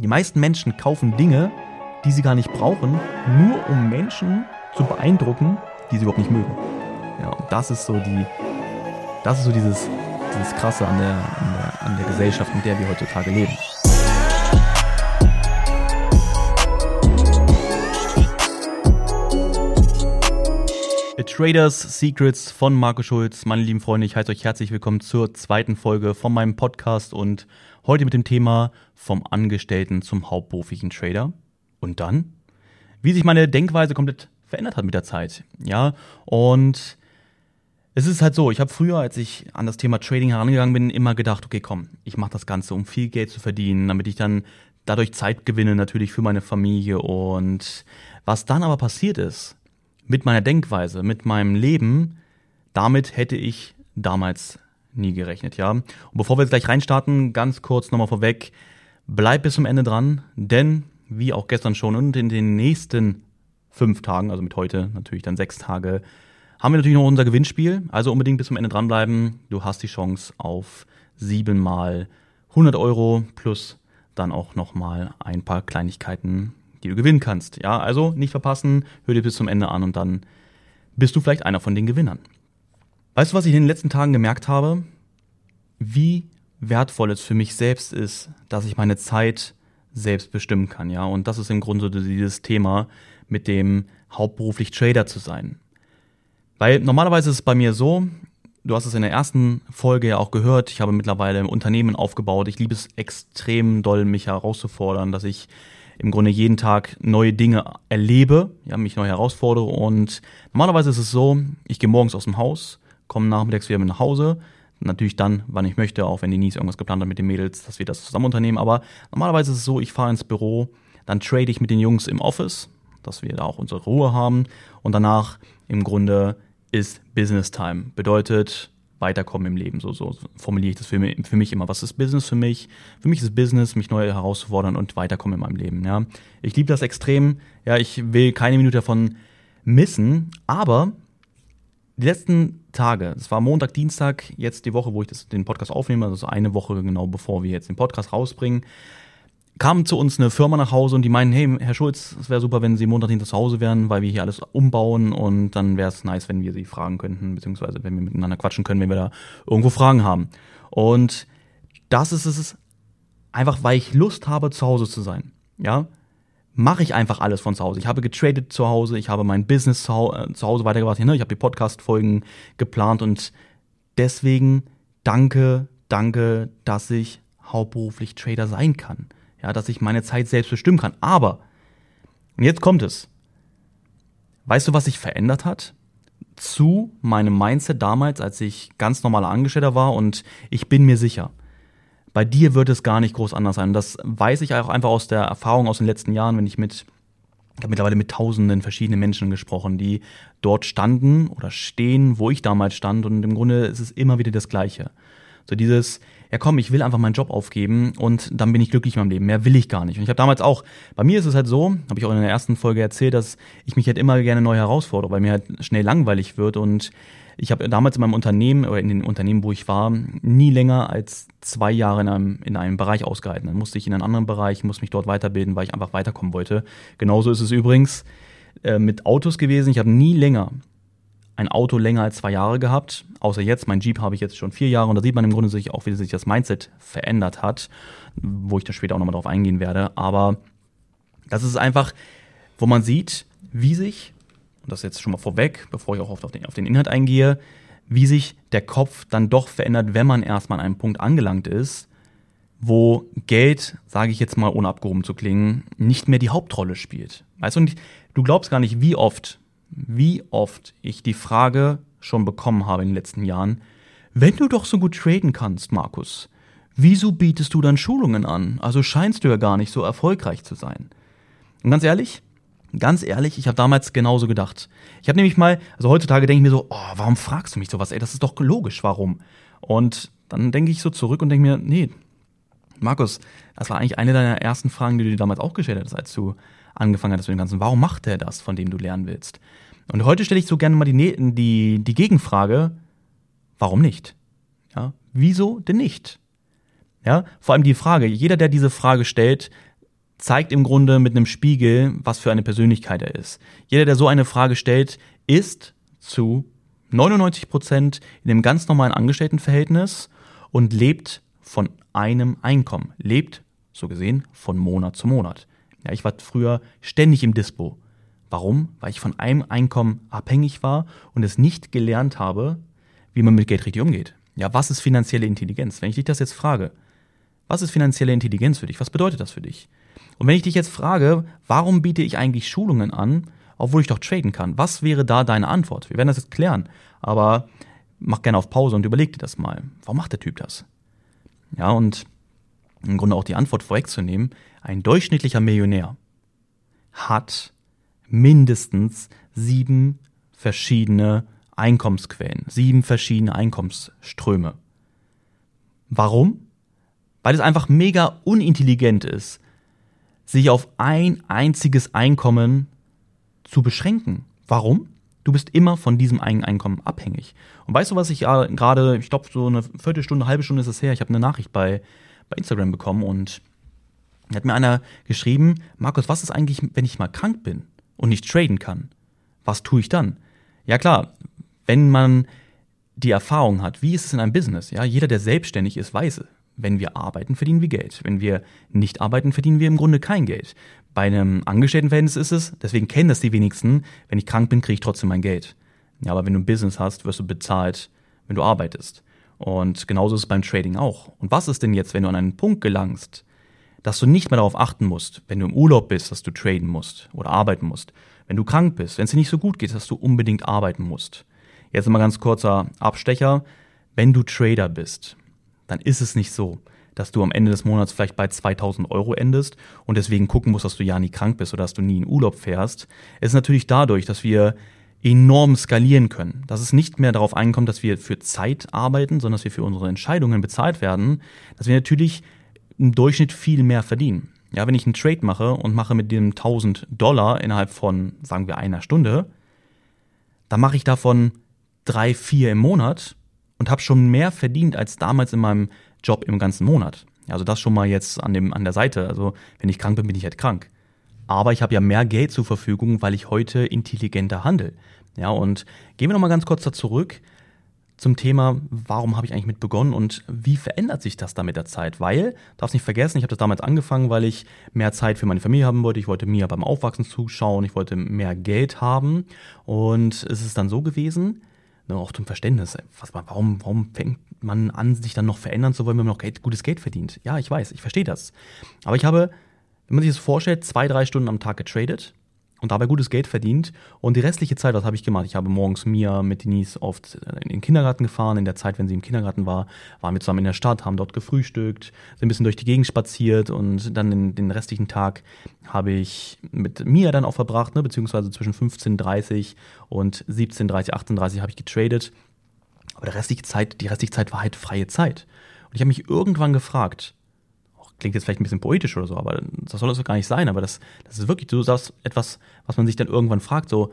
Die meisten Menschen kaufen Dinge, die sie gar nicht brauchen, nur um Menschen zu beeindrucken, die sie überhaupt nicht mögen. Ja, und das ist so die, das ist so dieses, dieses Krasse an der, an der, an der Gesellschaft, in der wir heutzutage leben. A Traders Secrets von Marco Schulz. Meine lieben Freunde, ich heiße euch herzlich willkommen zur zweiten Folge von meinem Podcast und heute mit dem Thema vom Angestellten zum hauptberuflichen Trader. Und dann, wie sich meine Denkweise komplett verändert hat mit der Zeit. Ja, und es ist halt so, ich habe früher, als ich an das Thema Trading herangegangen bin, immer gedacht, okay, komm, ich mache das Ganze, um viel Geld zu verdienen, damit ich dann dadurch Zeit gewinne natürlich für meine Familie. Und was dann aber passiert ist, mit meiner Denkweise, mit meinem Leben, damit hätte ich damals nie gerechnet, ja. Und bevor wir jetzt gleich reinstarten, ganz kurz nochmal vorweg, bleib bis zum Ende dran, denn wie auch gestern schon und in den nächsten fünf Tagen, also mit heute natürlich dann sechs Tage, haben wir natürlich noch unser Gewinnspiel. Also unbedingt bis zum Ende dranbleiben. Du hast die Chance auf siebenmal 100 Euro plus dann auch nochmal ein paar Kleinigkeiten die du gewinnen kannst. Ja, also nicht verpassen, hör dir bis zum Ende an und dann bist du vielleicht einer von den Gewinnern. Weißt du, was ich in den letzten Tagen gemerkt habe? Wie wertvoll es für mich selbst ist, dass ich meine Zeit selbst bestimmen kann, ja. Und das ist im Grunde dieses Thema mit dem hauptberuflich Trader zu sein. Weil normalerweise ist es bei mir so, du hast es in der ersten Folge ja auch gehört, ich habe mittlerweile ein Unternehmen aufgebaut. Ich liebe es extrem doll, mich herauszufordern, dass ich im Grunde jeden Tag neue Dinge erlebe, ja, mich neu herausfordere. Und normalerweise ist es so, ich gehe morgens aus dem Haus, komme nachmittags wieder mit nach Hause. Natürlich dann, wann ich möchte, auch wenn die Nies irgendwas geplant hat mit den Mädels, dass wir das zusammen unternehmen. Aber normalerweise ist es so, ich fahre ins Büro, dann trade ich mit den Jungs im Office, dass wir da auch unsere Ruhe haben. Und danach im Grunde ist Business Time. Bedeutet, weiterkommen im Leben. So, so formuliere ich das für mich, für mich immer. Was ist Business für mich? Für mich ist Business, mich neu herauszufordern und weiterkommen in meinem Leben. Ja, ich liebe das extrem. Ja, ich will keine Minute davon missen. Aber die letzten Tage, es war Montag, Dienstag, jetzt die Woche, wo ich das, den Podcast aufnehme, also eine Woche genau bevor wir jetzt den Podcast rausbringen, kam zu uns eine Firma nach Hause und die meinen, hey, Herr Schulz, es wäre super, wenn Sie Montag hinter zu Hause wären, weil wir hier alles umbauen und dann wäre es nice, wenn wir Sie fragen könnten, beziehungsweise wenn wir miteinander quatschen können, wenn wir da irgendwo Fragen haben. Und das ist es einfach, weil ich Lust habe, zu Hause zu sein. Ja, mache ich einfach alles von zu Hause. Ich habe getradet zu Hause, ich habe mein Business zu, äh, Hause weitergebracht, ne? ich habe die Podcast-Folgen geplant und deswegen danke, danke, dass ich hauptberuflich Trader sein kann ja, dass ich meine Zeit selbst bestimmen kann. Aber, und jetzt kommt es. Weißt du, was sich verändert hat? Zu meinem Mindset damals, als ich ganz normaler Angestellter war und ich bin mir sicher, bei dir wird es gar nicht groß anders sein. Das weiß ich auch einfach aus der Erfahrung aus den letzten Jahren, wenn ich mit ich habe mittlerweile mit tausenden verschiedenen Menschen gesprochen, die dort standen oder stehen, wo ich damals stand. Und im Grunde ist es immer wieder das Gleiche. So dieses, ja komm, ich will einfach meinen Job aufgeben und dann bin ich glücklich in meinem Leben. Mehr will ich gar nicht. Und ich habe damals auch, bei mir ist es halt so, habe ich auch in der ersten Folge erzählt, dass ich mich halt immer gerne neu herausfordere, weil mir halt schnell langweilig wird und ich habe damals in meinem Unternehmen oder in den Unternehmen, wo ich war, nie länger als zwei Jahre in einem, in einem Bereich ausgehalten. Dann musste ich in einen anderen Bereich, musste mich dort weiterbilden, weil ich einfach weiterkommen wollte. Genauso ist es übrigens äh, mit Autos gewesen. Ich habe nie länger ein Auto länger als zwei Jahre gehabt, außer jetzt. Mein Jeep habe ich jetzt schon vier Jahre und da sieht man im Grunde sich auch, wie sich das Mindset verändert hat, wo ich dann später auch nochmal drauf eingehen werde. Aber das ist einfach, wo man sieht, wie sich, und das jetzt schon mal vorweg, bevor ich auch auf den, auf den Inhalt eingehe, wie sich der Kopf dann doch verändert, wenn man erstmal an einem Punkt angelangt ist, wo Geld, sage ich jetzt mal ohne abgehoben zu klingen, nicht mehr die Hauptrolle spielt. Weißt du, und du glaubst gar nicht, wie oft wie oft ich die Frage schon bekommen habe in den letzten Jahren, wenn du doch so gut traden kannst, Markus, wieso bietest du dann Schulungen an? Also scheinst du ja gar nicht so erfolgreich zu sein. Und ganz ehrlich, ganz ehrlich, ich habe damals genauso gedacht. Ich habe nämlich mal, also heutzutage denke ich mir so, oh, warum fragst du mich sowas? Ey, das ist doch logisch, warum? Und dann denke ich so zurück und denke mir, nee, Markus, das war eigentlich eine deiner ersten Fragen, die du dir damals auch gestellt hast, als du angefangen hattest mit dem Ganzen. Warum macht er das, von dem du lernen willst? Und heute stelle ich so gerne mal die, ne-, die, die Gegenfrage, warum nicht? Ja, wieso denn nicht? Ja, vor allem die Frage, jeder, der diese Frage stellt, zeigt im Grunde mit einem Spiegel, was für eine Persönlichkeit er ist. Jeder, der so eine Frage stellt, ist zu 99 Prozent in einem ganz normalen Angestelltenverhältnis und lebt von einem Einkommen. Lebt, so gesehen, von Monat zu Monat. Ja, ich war früher ständig im Dispo. Warum? Weil ich von einem Einkommen abhängig war und es nicht gelernt habe, wie man mit Geld richtig umgeht. Ja, was ist finanzielle Intelligenz? Wenn ich dich das jetzt frage, was ist finanzielle Intelligenz für dich? Was bedeutet das für dich? Und wenn ich dich jetzt frage, warum biete ich eigentlich Schulungen an, obwohl ich doch traden kann? Was wäre da deine Antwort? Wir werden das jetzt klären, aber mach gerne auf Pause und überleg dir das mal. Warum macht der Typ das? Ja, und im Grunde auch die Antwort vorwegzunehmen, ein durchschnittlicher Millionär hat mindestens sieben verschiedene Einkommensquellen, sieben verschiedene Einkommensströme. Warum? Weil es einfach mega unintelligent ist, sich auf ein einziges Einkommen zu beschränken. Warum? Du bist immer von diesem einen Einkommen abhängig. Und weißt du, was ich gerade, ich glaube, so eine Viertelstunde, halbe Stunde ist es her, ich habe eine Nachricht bei, bei Instagram bekommen und hat mir einer geschrieben, Markus, was ist eigentlich, wenn ich mal krank bin und nicht traden kann? Was tue ich dann? Ja klar, wenn man die Erfahrung hat, wie ist es in einem Business? Ja, jeder, der selbstständig ist, weiß, wenn wir arbeiten, verdienen wir Geld. Wenn wir nicht arbeiten, verdienen wir im Grunde kein Geld. Bei einem Angestelltenverhältnis ist es, deswegen kennen das die wenigsten, wenn ich krank bin, kriege ich trotzdem mein Geld. Ja, aber wenn du ein Business hast, wirst du bezahlt, wenn du arbeitest. Und genauso ist es beim Trading auch. Und was ist denn jetzt, wenn du an einen Punkt gelangst, dass du nicht mehr darauf achten musst, wenn du im Urlaub bist, dass du traden musst oder arbeiten musst. Wenn du krank bist, wenn es dir nicht so gut geht, dass du unbedingt arbeiten musst. Jetzt mal ganz kurzer Abstecher. Wenn du Trader bist, dann ist es nicht so, dass du am Ende des Monats vielleicht bei 2000 Euro endest und deswegen gucken musst, dass du ja nie krank bist oder dass du nie in Urlaub fährst. Es ist natürlich dadurch, dass wir enorm skalieren können. Dass es nicht mehr darauf einkommt, dass wir für Zeit arbeiten, sondern dass wir für unsere Entscheidungen bezahlt werden, dass wir natürlich im Durchschnitt viel mehr verdienen. Ja, wenn ich einen Trade mache und mache mit dem 1000 Dollar innerhalb von, sagen wir, einer Stunde, dann mache ich davon drei, vier im Monat und habe schon mehr verdient als damals in meinem Job im ganzen Monat. Also das schon mal jetzt an, dem, an der Seite. Also wenn ich krank bin, bin ich halt krank. Aber ich habe ja mehr Geld zur Verfügung, weil ich heute intelligenter handel. Ja, und gehen wir noch mal ganz kurz da zurück zum Thema, warum habe ich eigentlich mit begonnen und wie verändert sich das da mit der Zeit? Weil, darfst nicht vergessen, ich habe das damals angefangen, weil ich mehr Zeit für meine Familie haben wollte. Ich wollte mir beim Aufwachsen zuschauen, ich wollte mehr Geld haben. Und es ist dann so gewesen, ne, auch zum Verständnis, was, warum, warum fängt man an, sich dann noch verändern zu wollen, wenn man noch Geld, gutes Geld verdient? Ja, ich weiß, ich verstehe das. Aber ich habe, wenn man sich das vorstellt, zwei, drei Stunden am Tag getradet und dabei gutes Geld verdient. Und die restliche Zeit, was habe ich gemacht? Ich habe morgens Mia mit Denise oft in den Kindergarten gefahren. In der Zeit, wenn sie im Kindergarten war, waren wir zusammen in der Stadt, haben dort gefrühstückt, sind ein bisschen durch die Gegend spaziert und dann in, den restlichen Tag habe ich mit Mia dann auch verbracht, ne, beziehungsweise zwischen 15.30 und 17.30, 18.30 habe ich getradet. Aber die restliche Zeit, die restliche Zeit war halt freie Zeit. Und ich habe mich irgendwann gefragt, klingt jetzt vielleicht ein bisschen poetisch oder so, aber das soll das doch gar nicht sein. Aber das, das ist wirklich so das etwas, was man sich dann irgendwann fragt: so,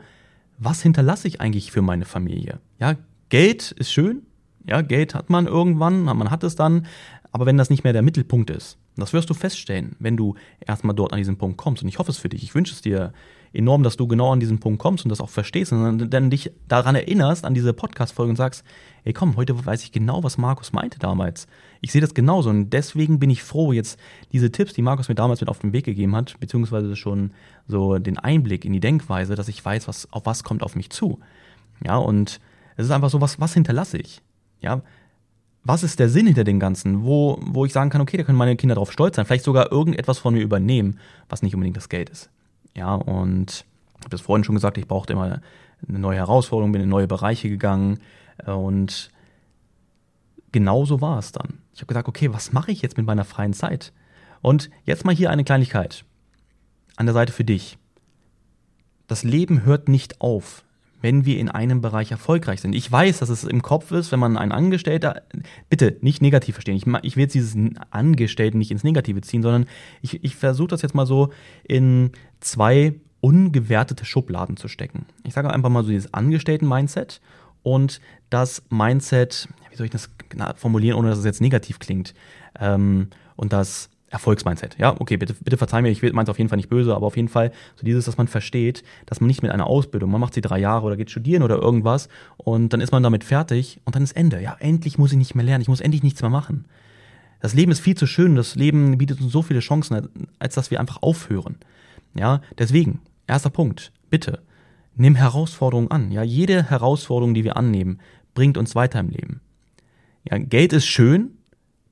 was hinterlasse ich eigentlich für meine Familie? Ja, Geld ist schön. Ja, Geld hat man irgendwann, man hat es dann. Aber wenn das nicht mehr der Mittelpunkt ist, das wirst du feststellen, wenn du erstmal dort an diesen Punkt kommst. Und ich hoffe es für dich. Ich wünsche es dir enorm, dass du genau an diesen Punkt kommst und das auch verstehst und dann dich daran erinnerst, an diese Podcast-Folge und sagst, ey komm, heute weiß ich genau, was Markus meinte damals. Ich sehe das genauso und deswegen bin ich froh, jetzt diese Tipps, die Markus mir damals mit auf den Weg gegeben hat, beziehungsweise schon so den Einblick in die Denkweise, dass ich weiß, was, auf was kommt auf mich zu. Ja, und es ist einfach so, was, was hinterlasse ich? Ja, was ist der Sinn hinter dem Ganzen, wo, wo ich sagen kann, okay, da können meine Kinder drauf stolz sein, vielleicht sogar irgendetwas von mir übernehmen, was nicht unbedingt das Geld ist. Ja, und ich habe das vorhin schon gesagt, ich brauchte immer eine neue Herausforderung, bin in neue Bereiche gegangen äh, und genauso war es dann. Ich habe gesagt, okay, was mache ich jetzt mit meiner freien Zeit? Und jetzt mal hier eine Kleinigkeit an der Seite für dich. Das Leben hört nicht auf, wenn wir in einem Bereich erfolgreich sind. Ich weiß, dass es im Kopf ist, wenn man ein Angestellter, bitte nicht negativ verstehen. Ich, ich will jetzt dieses Angestellten nicht ins Negative ziehen, sondern ich, ich versuche das jetzt mal so in zwei ungewertete Schubladen zu stecken. Ich sage einfach mal so dieses Angestellten-Mindset und das Mindset, wie soll ich das formulieren, ohne dass es jetzt negativ klingt, ähm, und das Erfolgsmindset. Ja, okay, bitte, bitte verzeih mir, ich meine es auf jeden Fall nicht böse, aber auf jeden Fall so dieses, dass man versteht, dass man nicht mit einer Ausbildung, man macht sie drei Jahre oder geht studieren oder irgendwas und dann ist man damit fertig und dann ist Ende. Ja, endlich muss ich nicht mehr lernen, ich muss endlich nichts mehr machen. Das Leben ist viel zu schön, das Leben bietet uns so viele Chancen, als dass wir einfach aufhören. Ja, deswegen, erster Punkt, bitte, nimm Herausforderungen an. Ja, jede Herausforderung, die wir annehmen, bringt uns weiter im Leben. Ja, Geld ist schön,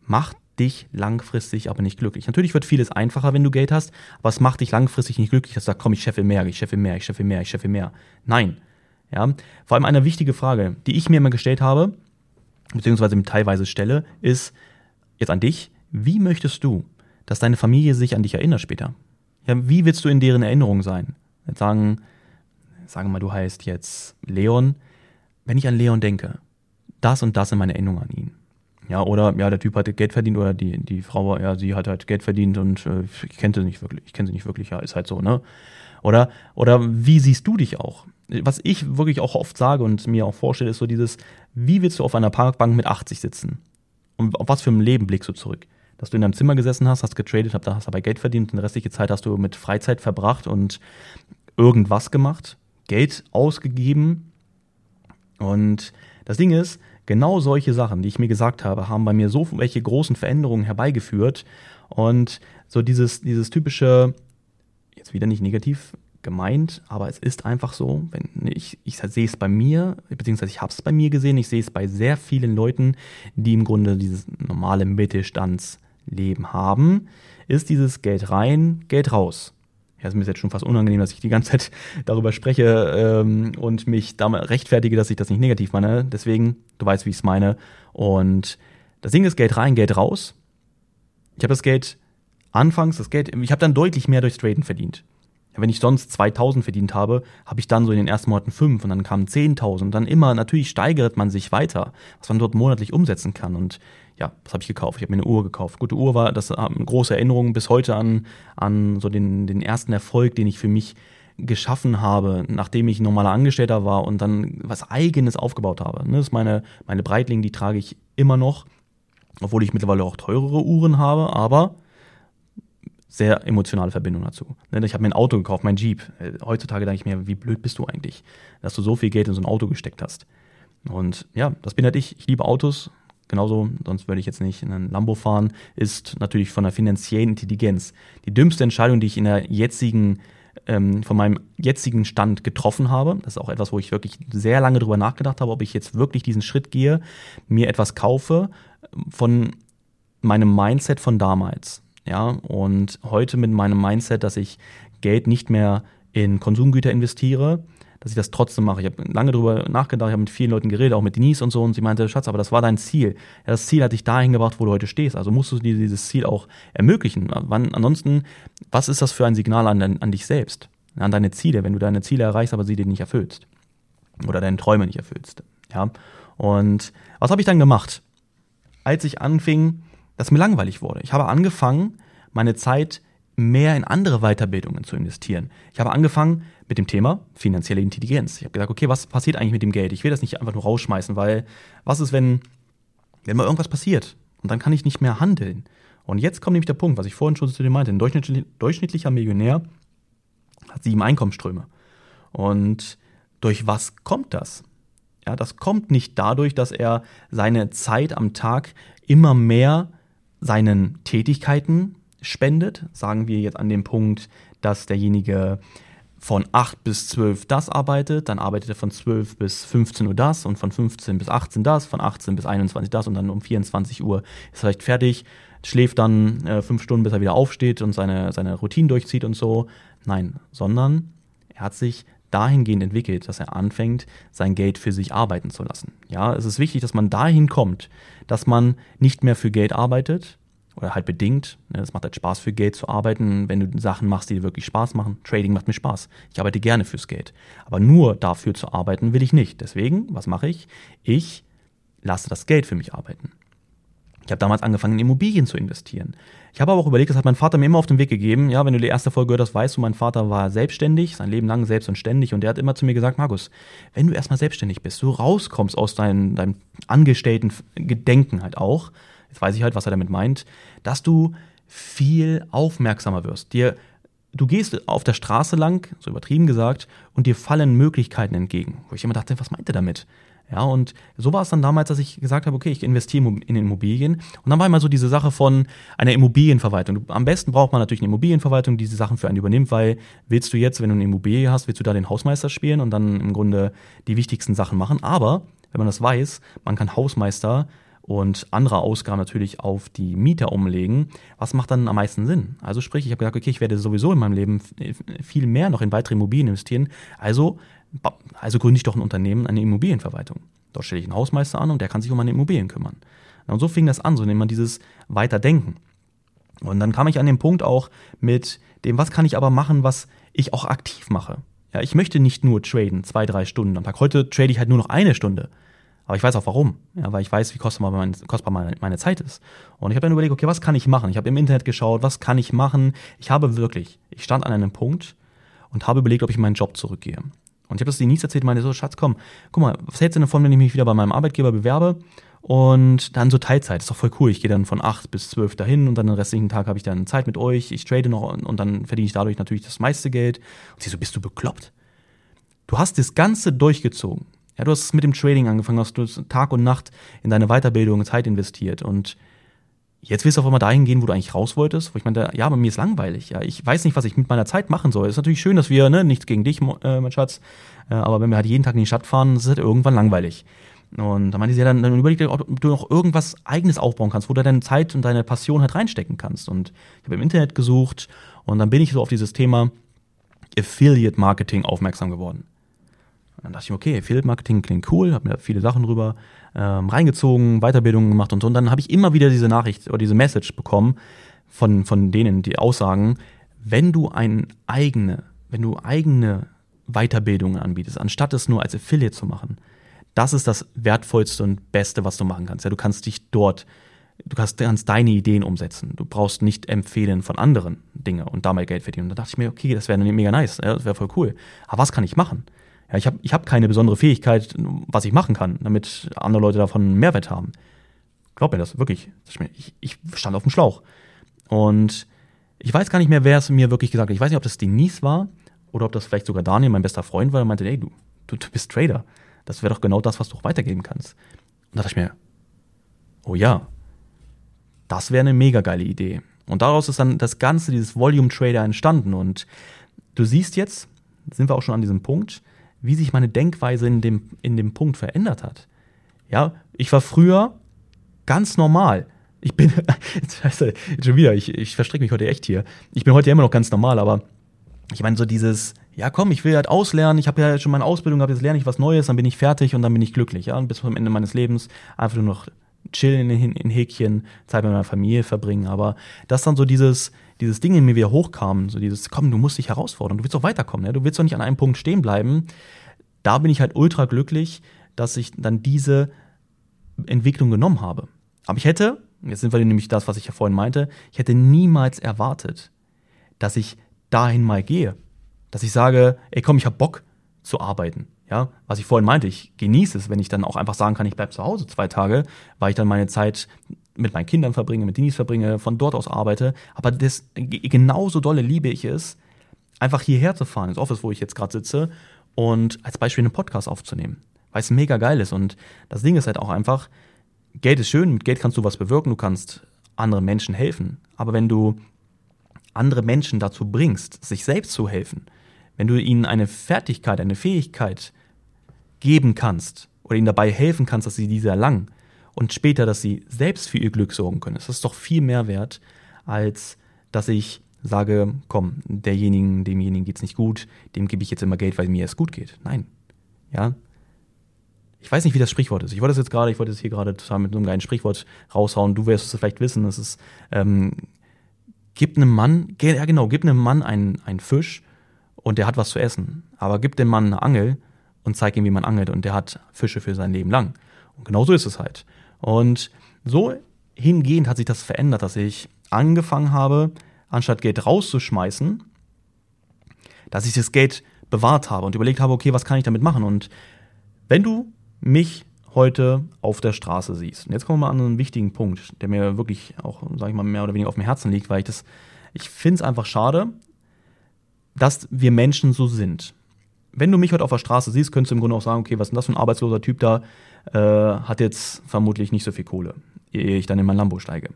macht dich langfristig aber nicht glücklich. Natürlich wird vieles einfacher, wenn du Geld hast, aber es macht dich langfristig nicht glücklich, dass du sagst, komm, ich scheffe mehr, ich scheffe mehr, ich scheffe mehr, ich scheffe mehr. Nein. Ja, vor allem eine wichtige Frage, die ich mir immer gestellt habe, beziehungsweise teilweise stelle, ist jetzt an dich, wie möchtest du, dass deine Familie sich an dich erinnert später? Ja, wie willst du in deren Erinnerung sein? Jetzt sagen, sagen wir mal, du heißt jetzt Leon. Wenn ich an Leon denke, das und das in meine Erinnerung an ihn. Ja, oder ja, der Typ hat Geld verdient oder die, die Frau, ja, sie hat halt Geld verdient und äh, ich kenne sie nicht wirklich, ich kenne sie nicht wirklich, ja, ist halt so, ne? Oder, oder wie siehst du dich auch? Was ich wirklich auch oft sage und mir auch vorstelle, ist so dieses, wie willst du auf einer Parkbank mit 80 sitzen? Und auf was für ein Leben blickst du zurück? Dass du in deinem Zimmer gesessen hast, hast getradet, hast dabei Geld verdient und die restliche Zeit hast du mit Freizeit verbracht und irgendwas gemacht, Geld ausgegeben. Und das Ding ist, Genau solche Sachen, die ich mir gesagt habe, haben bei mir so welche großen Veränderungen herbeigeführt. Und so dieses, dieses typische, jetzt wieder nicht negativ gemeint, aber es ist einfach so, wenn ich, ich sehe es bei mir, beziehungsweise ich habe es bei mir gesehen, ich sehe es bei sehr vielen Leuten, die im Grunde dieses normale Mittelstandsleben haben, ist dieses Geld rein, Geld raus ja, ist mir jetzt schon fast unangenehm, dass ich die ganze Zeit darüber spreche ähm, und mich damit rechtfertige, dass ich das nicht negativ meine. Deswegen, du weißt, wie ich es meine. Und das Ding ist Geld rein, Geld raus. Ich habe das Geld anfangs, das Geld, ich habe dann deutlich mehr durchs Traden verdient. Wenn ich sonst 2000 verdient habe, habe ich dann so in den ersten Monaten 5 und dann kamen 10.000 und dann immer, natürlich steigert man sich weiter, was man dort monatlich umsetzen kann. Und ja, was habe ich gekauft? Ich habe mir eine Uhr gekauft. Gute Uhr war, das haben große Erinnerungen bis heute an, an so den, den ersten Erfolg, den ich für mich geschaffen habe, nachdem ich normaler Angestellter war und dann was Eigenes aufgebaut habe. Das ist meine, meine Breitling, die trage ich immer noch, obwohl ich mittlerweile auch teurere Uhren habe, aber sehr emotionale Verbindung dazu. Ich habe mir ein Auto gekauft, mein Jeep. Heutzutage denke ich mir, wie blöd bist du eigentlich, dass du so viel Geld in so ein Auto gesteckt hast. Und ja, das bin halt ich. Ich liebe Autos, genauso, sonst würde ich jetzt nicht in einen Lambo fahren, ist natürlich von der finanziellen Intelligenz. Die dümmste Entscheidung, die ich in der jetzigen, ähm, von meinem jetzigen Stand getroffen habe, das ist auch etwas, wo ich wirklich sehr lange drüber nachgedacht habe, ob ich jetzt wirklich diesen Schritt gehe, mir etwas kaufe von meinem Mindset von damals. Ja, und heute mit meinem Mindset, dass ich Geld nicht mehr in Konsumgüter investiere, dass ich das trotzdem mache. Ich habe lange darüber nachgedacht, ich habe mit vielen Leuten geredet, auch mit Denise und so, und sie meinte, Schatz, aber das war dein Ziel. Ja, das Ziel hat dich dahin gebracht, wo du heute stehst. Also musst du dir dieses Ziel auch ermöglichen. Wann, ansonsten, was ist das für ein Signal an, an dich selbst? An deine Ziele, wenn du deine Ziele erreichst, aber sie dir nicht erfüllst. Oder deine Träume nicht erfüllst. Ja. Und was habe ich dann gemacht? Als ich anfing, dass mir langweilig wurde. Ich habe angefangen, meine Zeit mehr in andere Weiterbildungen zu investieren. Ich habe angefangen mit dem Thema finanzielle Intelligenz. Ich habe gesagt, okay, was passiert eigentlich mit dem Geld? Ich will das nicht einfach nur rausschmeißen, weil was ist, wenn, wenn mal irgendwas passiert und dann kann ich nicht mehr handeln? Und jetzt kommt nämlich der Punkt, was ich vorhin schon zu dir meinte. Ein durchschnittlicher Millionär hat sieben Einkommensströme. Und durch was kommt das? Ja, das kommt nicht dadurch, dass er seine Zeit am Tag immer mehr seinen Tätigkeiten spendet. Sagen wir jetzt an dem Punkt, dass derjenige von 8 bis 12 das arbeitet, dann arbeitet er von 12 bis 15 Uhr das und von 15 bis 18 das, von 18 bis 21 das und dann um 24 Uhr ist er vielleicht fertig, schläft dann äh, Stunden, bis er wieder aufsteht und seine, seine Routine durchzieht und so. Nein, sondern er hat sich dahingehend entwickelt, dass er anfängt, sein Geld für sich arbeiten zu lassen. Ja, es ist wichtig, dass man dahin kommt, dass man nicht mehr für Geld arbeitet, oder halt bedingt. Ne, es macht halt Spaß für Geld zu arbeiten, wenn du Sachen machst, die dir wirklich Spaß machen. Trading macht mir Spaß. Ich arbeite gerne fürs Geld. Aber nur dafür zu arbeiten will ich nicht. Deswegen, was mache ich? Ich lasse das Geld für mich arbeiten. Ich habe damals angefangen, in Immobilien zu investieren. Ich habe aber auch überlegt, das hat mein Vater mir immer auf den Weg gegeben. Ja, wenn du die erste Folge gehört hast, weißt du, mein Vater war selbstständig, sein Leben lang selbst und ständig. Und der hat immer zu mir gesagt, Markus, wenn du erstmal selbstständig bist, du rauskommst aus deinem, deinem angestellten Gedenken halt auch, jetzt weiß ich halt, was er damit meint, dass du viel aufmerksamer wirst. Dir, du gehst auf der Straße lang, so übertrieben gesagt, und dir fallen Möglichkeiten entgegen. Wo ich immer dachte, was meint er damit? Ja, und so war es dann damals, dass ich gesagt habe, okay, ich investiere in Immobilien. Und dann war immer so diese Sache von einer Immobilienverwaltung. Am besten braucht man natürlich eine Immobilienverwaltung, die diese Sachen für einen übernimmt, weil willst du jetzt, wenn du eine Immobilie hast, willst du da den Hausmeister spielen und dann im Grunde die wichtigsten Sachen machen. Aber wenn man das weiß, man kann Hausmeister und andere Ausgaben natürlich auf die Mieter umlegen. Was macht dann am meisten Sinn? Also sprich, ich habe gesagt, okay, ich werde sowieso in meinem Leben viel mehr noch in weitere Immobilien investieren. Also, also gründe ich doch ein Unternehmen, eine Immobilienverwaltung. Dort stelle ich einen Hausmeister an und der kann sich um meine Immobilien kümmern. Und so fing das an, so nennt man dieses Weiterdenken. Und dann kam ich an den Punkt auch mit dem, was kann ich aber machen, was ich auch aktiv mache. Ja, ich möchte nicht nur traden, zwei, drei Stunden am Tag. Heute trade ich halt nur noch eine Stunde. Aber ich weiß auch warum. Ja, weil ich weiß, wie kostbar, meine, kostbar meine, meine Zeit ist. Und ich habe dann überlegt, okay, was kann ich machen? Ich habe im Internet geschaut, was kann ich machen? Ich habe wirklich, ich stand an einem Punkt und habe überlegt, ob ich meinen Job zurückgehe. Und ich habe das Denise erzählt, meine so, Schatz, komm, guck mal, was hältst du denn davon, wenn ich mich wieder bei meinem Arbeitgeber bewerbe und dann so Teilzeit, ist doch voll cool. Ich gehe dann von acht bis zwölf dahin und dann den restlichen Tag habe ich dann Zeit mit euch, ich trade noch und dann verdiene ich dadurch natürlich das meiste Geld. Und sie so, bist du bekloppt? Du hast das Ganze durchgezogen. Ja, du hast mit dem Trading angefangen, hast du Tag und Nacht in deine Weiterbildung Zeit investiert und jetzt willst du auf einmal dahin gehen, wo du eigentlich raus wolltest, wo ich meinte, ja, bei mir ist langweilig, ja, ich weiß nicht, was ich mit meiner Zeit machen soll. ist natürlich schön, dass wir, ne, nichts gegen dich, äh, mein Schatz, äh, aber wenn wir halt jeden Tag in die Stadt fahren, ist es halt irgendwann langweilig. Und da meinte sie ja dann, dann überleg dir, ob du noch irgendwas eigenes aufbauen kannst, wo du deine Zeit und deine Passion halt reinstecken kannst. Und ich habe im Internet gesucht und dann bin ich so auf dieses Thema Affiliate Marketing aufmerksam geworden dann dachte ich mir, okay, Affiliate Marketing klingt cool, habe mir viele Sachen drüber ähm, reingezogen, Weiterbildungen gemacht und so. Und dann habe ich immer wieder diese Nachricht oder diese Message bekommen von, von denen, die aussagen, wenn du eine eigene, wenn du eigene Weiterbildungen anbietest, anstatt es nur als Affiliate zu machen, das ist das wertvollste und beste, was du machen kannst. Ja, du kannst dich dort, du kannst, kannst deine Ideen umsetzen. Du brauchst nicht empfehlen von anderen Dinge und damit Geld verdienen. Und da dachte ich mir, okay, das wäre mega nice, ja, das wäre voll cool. Aber was kann ich machen? Ja, ich habe ich hab keine besondere Fähigkeit, was ich machen kann, damit andere Leute davon Mehrwert haben. Glaub mir das, wirklich. Ich, ich stand auf dem Schlauch. Und ich weiß gar nicht mehr, wer es mir wirklich gesagt hat. Ich weiß nicht, ob das Denise war oder ob das vielleicht sogar Daniel, mein bester Freund, war, der meinte, ey, du, du, du bist Trader. Das wäre doch genau das, was du auch weitergeben kannst. Und da dachte ich mir, oh ja, das wäre eine mega geile Idee. Und daraus ist dann das Ganze, dieses Volume Trader entstanden. Und du siehst jetzt, sind wir auch schon an diesem Punkt, wie sich meine Denkweise in dem, in dem Punkt verändert hat. Ja, ich war früher ganz normal. Ich bin, schon wieder, ich, ich verstrecke mich heute echt hier. Ich bin heute ja immer noch ganz normal, aber ich meine, so dieses, ja komm, ich will halt auslernen, ich habe ja schon meine Ausbildung gehabt, jetzt lerne ich was Neues, dann bin ich fertig und dann bin ich glücklich, ja, und bis zum Ende meines Lebens einfach nur noch chillen in, in Häkchen, Zeit mit meiner Familie verbringen, aber das dann so dieses, dieses Ding in mir wieder hochkam, so dieses, komm, du musst dich herausfordern, du willst doch weiterkommen, ja? du willst doch nicht an einem Punkt stehen bleiben. Da bin ich halt ultra glücklich, dass ich dann diese Entwicklung genommen habe. Aber ich hätte, jetzt sind wir nämlich das, was ich ja vorhin meinte, ich hätte niemals erwartet, dass ich dahin mal gehe. Dass ich sage, ey komm, ich hab Bock zu arbeiten. Ja, was ich vorhin meinte, ich genieße es, wenn ich dann auch einfach sagen kann, ich bleibe zu Hause zwei Tage, weil ich dann meine Zeit mit meinen Kindern verbringe, mit Dinis verbringe, von dort aus arbeite. Aber das, genauso dolle liebe ich es, einfach hierher zu fahren, ins Office, wo ich jetzt gerade sitze, und als Beispiel einen Podcast aufzunehmen. Weil es mega geil ist. Und das Ding ist halt auch einfach, Geld ist schön, mit Geld kannst du was bewirken, du kannst anderen Menschen helfen. Aber wenn du andere Menschen dazu bringst, sich selbst zu helfen, wenn du ihnen eine Fertigkeit, eine Fähigkeit geben kannst oder ihnen dabei helfen kannst, dass sie diese erlangen, und später, dass sie selbst für ihr Glück sorgen können. Das ist doch viel mehr wert, als dass ich sage, komm, derjenigen, demjenigen geht's nicht gut, dem gebe ich jetzt immer Geld, weil mir es gut geht. Nein. Ja. Ich weiß nicht, wie das Sprichwort ist. Ich wollte es jetzt gerade, ich wollte es hier gerade total mit einem geilen Sprichwort raushauen. Du wirst es vielleicht wissen. Es ist, ähm, gib einem Mann, ja genau, gib einem Mann einen, einen Fisch und der hat was zu essen. Aber gib dem Mann eine Angel und zeig ihm, wie man angelt und der hat Fische für sein Leben lang. Und genau so ist es halt. Und so hingehend hat sich das verändert, dass ich angefangen habe, anstatt Geld rauszuschmeißen, dass ich das Geld bewahrt habe und überlegt habe, okay, was kann ich damit machen? Und wenn du mich heute auf der Straße siehst. Und jetzt kommen wir mal an einen wichtigen Punkt, der mir wirklich auch, sag ich mal, mehr oder weniger auf dem Herzen liegt, weil ich das, ich finde es einfach schade, dass wir Menschen so sind. Wenn du mich heute auf der Straße siehst, könntest du im Grunde auch sagen, okay, was ist denn das für ein arbeitsloser Typ da, äh, hat jetzt vermutlich nicht so viel Kohle, ehe ich dann in mein Lambo steige.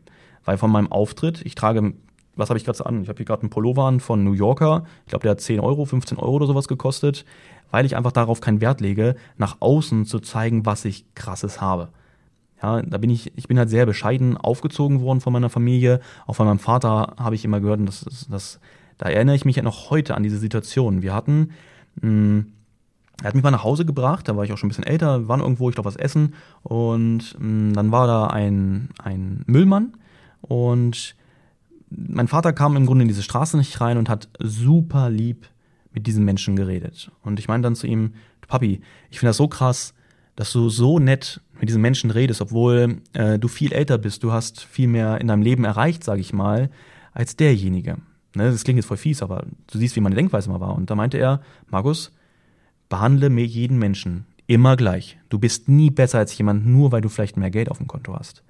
Weil von meinem Auftritt, ich trage, was habe ich gerade an? Ich habe hier gerade einen Pullover an von New Yorker, ich glaube, der hat 10 Euro, 15 Euro oder sowas gekostet weil ich einfach darauf keinen Wert lege, nach außen zu zeigen, was ich krasses habe. Ja, da bin ich, ich bin halt sehr bescheiden aufgezogen worden von meiner Familie. Auch von meinem Vater habe ich immer gehört, und das, das, da erinnere ich mich ja noch heute an diese Situation. Wir hatten, mh, hm, er hat mich mal nach Hause gebracht, da war ich auch schon ein bisschen älter, waren irgendwo, ich glaube, was essen. Und mh, hm, dann war da ein, ein Müllmann und mein Vater kam im Grunde in diese Straße nicht rein und hat super lieb mit diesen Menschen geredet. Und ich meine dann zu ihm, Papi, ich finde das so krass, dass du so nett mit diesen Menschen redest, obwohl äh, du viel älter bist, du hast viel mehr in deinem Leben erreicht, sage ich mal, als derjenige. Ne, das klingt jetzt voll fies, aber du siehst, wie meine Denkweise mal war. Und da meinte er, Markus, behandle mir jeden Menschen immer gleich. Du bist nie besser als jemand, nur weil du vielleicht mehr Geld auf dem Konto hast.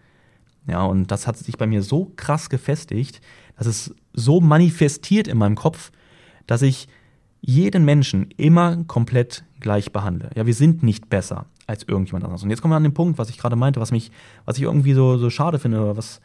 Ja, und das hat sich bei mir so krass gefestigt, dass es so manifestiert in meinem Kopf, dass ich jeden Menschen immer komplett gleich behandle. Ja, wir sind nicht besser als irgendjemand anderes. Und jetzt kommen wir an den Punkt, was ich gerade meinte, was mich, was ich irgendwie so, so schade finde, was,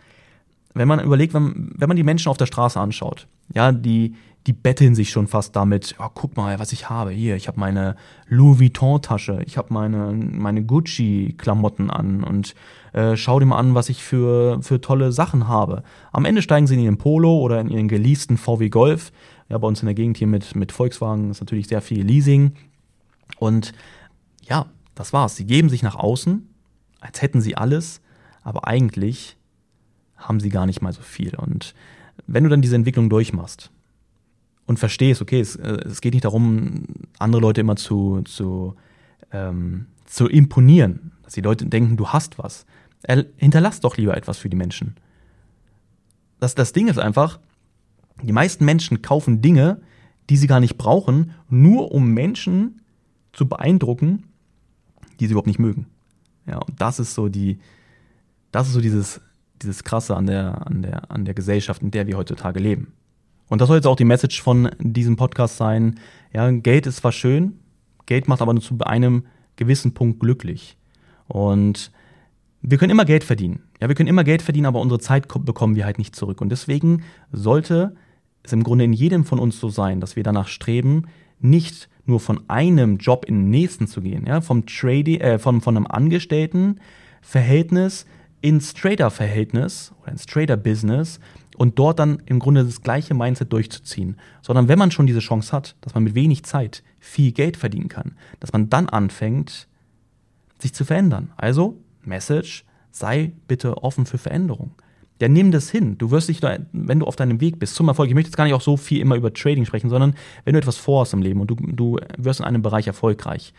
wenn man überlegt, wenn, wenn man die Menschen auf der Straße anschaut, ja, die, die betteln sich schon fast damit, oh, guck mal, was ich habe. Hier, ich habe meine Louis Vuitton-Tasche, ich habe meine, meine Gucci-Klamotten an und äh, schau dir mal an, was ich für, für tolle Sachen habe. Am Ende steigen sie in ihren Polo oder in ihren geleasten VW Golf ja, bei uns in der Gegend hier mit, mit Volkswagen ist natürlich sehr viel Leasing. Und ja, das war's. Sie geben sich nach außen, als hätten sie alles, aber eigentlich haben sie gar nicht mal so viel. Und wenn du dann diese Entwicklung durchmachst und verstehst, okay, es, äh, es geht nicht darum, andere Leute immer zu, zu, ähm, zu imponieren, dass die Leute denken, du hast was. Hinterlass doch lieber etwas für die Menschen. Das, das Ding ist einfach, die meisten Menschen kaufen Dinge, die sie gar nicht brauchen, nur um Menschen zu beeindrucken, die sie überhaupt nicht mögen. Ja, und das ist so die, das ist so dieses, dieses Krasse an der, an der, an der Gesellschaft, in der wir heutzutage leben. Und das soll jetzt auch die Message von diesem Podcast sein. Ja, Geld ist zwar schön, Geld macht aber nur zu einem gewissen Punkt glücklich. Und wir können immer Geld verdienen. Ja, wir können immer Geld verdienen, aber unsere Zeit bekommen wir halt nicht zurück. Und deswegen sollte es im Grunde in jedem von uns so sein, dass wir danach streben, nicht nur von einem Job in den nächsten zu gehen, ja, vom Trading, äh, von, von einem Angestelltenverhältnis ins Trader-Verhältnis oder ins Trader-Business und dort dann im Grunde das gleiche Mindset durchzuziehen. Sondern wenn man schon diese Chance hat, dass man mit wenig Zeit viel Geld verdienen kann, dass man dann anfängt, sich zu verändern. Also, Message, sei bitte offen für Veränderung ja, nimm das hin. Du wirst dich, wenn du auf deinem Weg bist zum Erfolg, ich möchte jetzt gar nicht auch so viel immer über Trading sprechen, sondern wenn du etwas vorhast im Leben und du, du wirst in einem Bereich erfolgreich,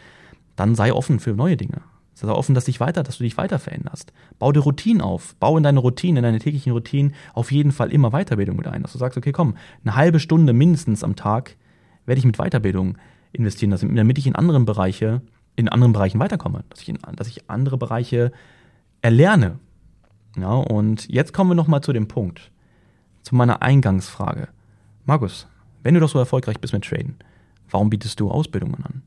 dann sei offen für neue Dinge. Sei offen, dass, dich weiter, dass du dich weiter veränderst. Bau dir Routinen auf. Bau in deine Routinen, in deine täglichen Routinen auf jeden Fall immer Weiterbildung mit ein. Dass du sagst, okay, komm, eine halbe Stunde mindestens am Tag werde ich mit Weiterbildung investieren, damit ich in anderen Bereiche, in anderen Bereichen weiterkomme. Dass ich, in, dass ich andere Bereiche erlerne. Ja, und jetzt kommen wir nochmal zu dem Punkt, zu meiner Eingangsfrage. Markus, wenn du doch so erfolgreich bist mit Traden, warum bietest du Ausbildungen an?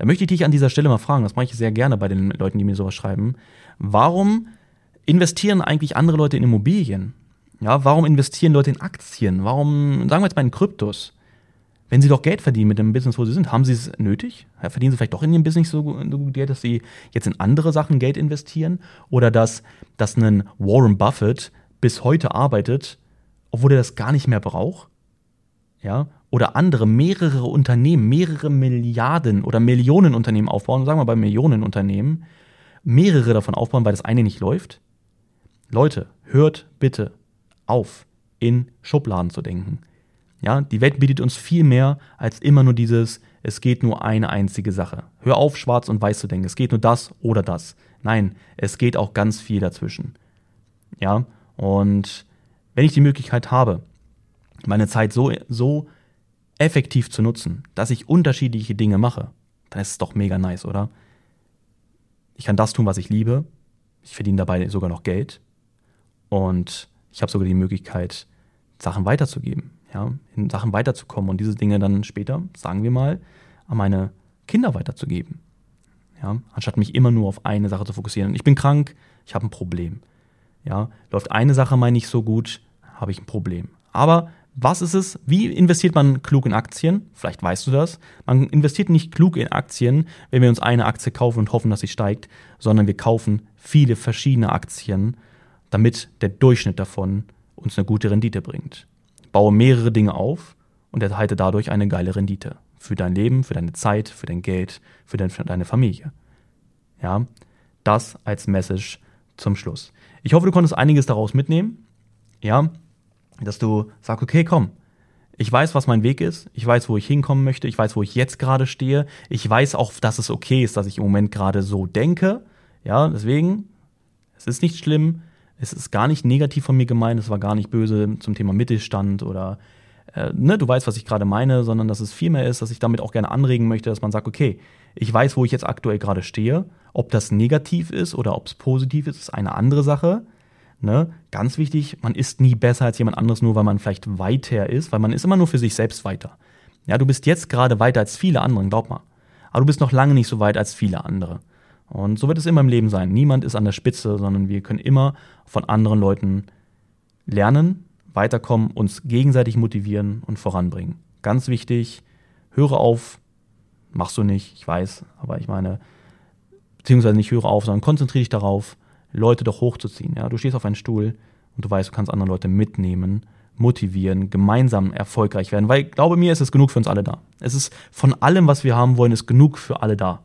Da möchte ich dich an dieser Stelle mal fragen, das mache ich sehr gerne bei den Leuten, die mir sowas schreiben. Warum investieren eigentlich andere Leute in Immobilien? Ja, warum investieren Leute in Aktien? Warum, sagen wir jetzt mal in Kryptos? wenn Sie doch Geld verdienen mit dem Business, wo Sie sind, haben Sie es nötig? Verdienen Sie vielleicht doch in Ihrem Business so gut Geld, dass Sie jetzt in andere Sachen Geld investieren? Oder dass, dass ein Warren Buffett bis heute arbeitet, obwohl er das gar nicht mehr braucht? Ja? Oder andere, mehrere Unternehmen, mehrere Milliarden oder Millionen Unternehmen aufbauen, sagen wir bei Millionen Unternehmen, mehrere davon aufbauen, weil das eine nicht läuft? Leute, hört bitte auf, in Schubladen zu denken. Ja, die Welt bietet uns viel mehr als immer nur dieses, es geht nur eine einzige Sache. Hör auf, schwarz und weiß zu denken. Es geht nur das oder das. Nein, es geht auch ganz viel dazwischen. Ja, und wenn ich die Möglichkeit habe, meine Zeit so, so effektiv zu nutzen, dass ich unterschiedliche Dinge mache, dann ist es doch mega nice, oder? ich kann das tun, was ich liebe. Ich verdiene dabei sogar noch Geld. Und ich habe sogar die Möglichkeit, Sachen weiterzugeben, ja, in Sachen weiterzukommen und diese Dinge dann später, sagen wir mal, an meine Kinder weiterzugeben. Ja, anstatt mich immer nur auf eine Sache zu fokussieren. Ich bin krank, ich habe ein Problem. Ja, läuft eine Sache mal nicht so gut, habe ich ein Problem. Aber was ist es? Wie investiert man klug in Aktien? Vielleicht weißt du das. Man investiert nicht klug in Aktien, wenn wir uns eine Aktie kaufen und hoffen, dass sie steigt, sondern wir kaufen viele verschiedene Aktien, damit der Durchschnitt davon uns eine gute Rendite bringt. Baue mehrere Dinge auf und erhalte dadurch eine geile Rendite. Für dein Leben, für deine Zeit, für dein Geld, für, dein, für deine Familie. Ja, das als Message zum Schluss. Ich hoffe, du konntest einiges daraus mitnehmen. Ja, dass du sagst, okay, komm, ich weiß, was mein Weg ist, ich weiß, wo ich hinkommen möchte, ich weiß, wo ich jetzt gerade stehe, ich weiß auch, dass es okay ist, dass ich im Moment gerade so denke. Ja, deswegen, es ist nicht schlimm, es ist gar nicht negativ von mir gemeint, es war gar nicht böse zum Thema Mittelstand oder äh, ne, du weißt, was ich gerade meine, sondern dass es vielmehr ist, dass ich damit auch gerne anregen möchte, dass man sagt, okay, ich weiß, wo ich jetzt aktuell gerade stehe. Ob das negativ ist oder ob es positiv ist, ist eine andere Sache. Ne? Ganz wichtig, man ist nie besser als jemand anderes, nur weil man vielleicht weiter ist, weil man ist immer nur für sich selbst weiter. Ja, du bist jetzt gerade weiter als viele andere, glaub mal. Aber du bist noch lange nicht so weit als viele andere. Und so wird es immer im Leben sein. Niemand ist an der Spitze, sondern wir können immer von anderen Leuten lernen, weiterkommen, uns gegenseitig motivieren und voranbringen. Ganz wichtig, höre auf, machst du nicht, ich weiß, aber ich meine, beziehungsweise nicht höre auf, sondern konzentriere dich darauf, Leute doch hochzuziehen. Ja? Du stehst auf einem Stuhl und du weißt, du kannst andere Leute mitnehmen, motivieren, gemeinsam erfolgreich werden. Weil, glaube mir, ist es genug für uns alle da. Es ist von allem, was wir haben wollen, ist genug für alle da.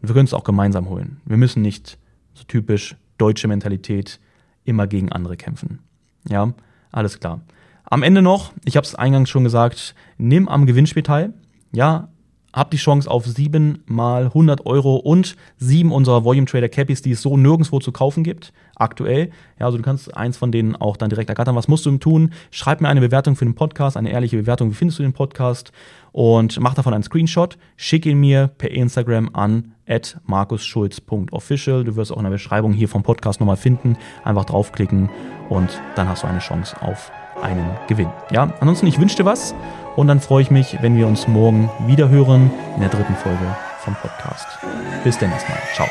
Und wir können es auch gemeinsam holen. Wir müssen nicht so typisch deutsche Mentalität immer gegen andere kämpfen. Ja, alles klar. Am Ende noch, ich habe es eingangs schon gesagt, nimm am Gewinnspiel teil. Ja, habt die Chance auf sieben mal 100 Euro und sieben unserer Volume Trader Cappies, die es so nirgendwo zu kaufen gibt, aktuell. Ja, also du kannst eins von denen auch dann direkt ergattern. Was musst du tun? Schreib mir eine Bewertung für den Podcast, eine ehrliche Bewertung. Wie findest du den Podcast? Und mach davon einen Screenshot. Schick ihn mir per Instagram an at markusschulz.official. Du wirst auch in der Beschreibung hier vom Podcast nochmal finden. Einfach draufklicken und dann hast du eine Chance auf einen Gewinn. Ja, ansonsten, ich wünsche dir was und dann freue ich mich, wenn wir uns morgen wieder hören in der dritten Folge vom Podcast. Bis dann erstmal. Ciao.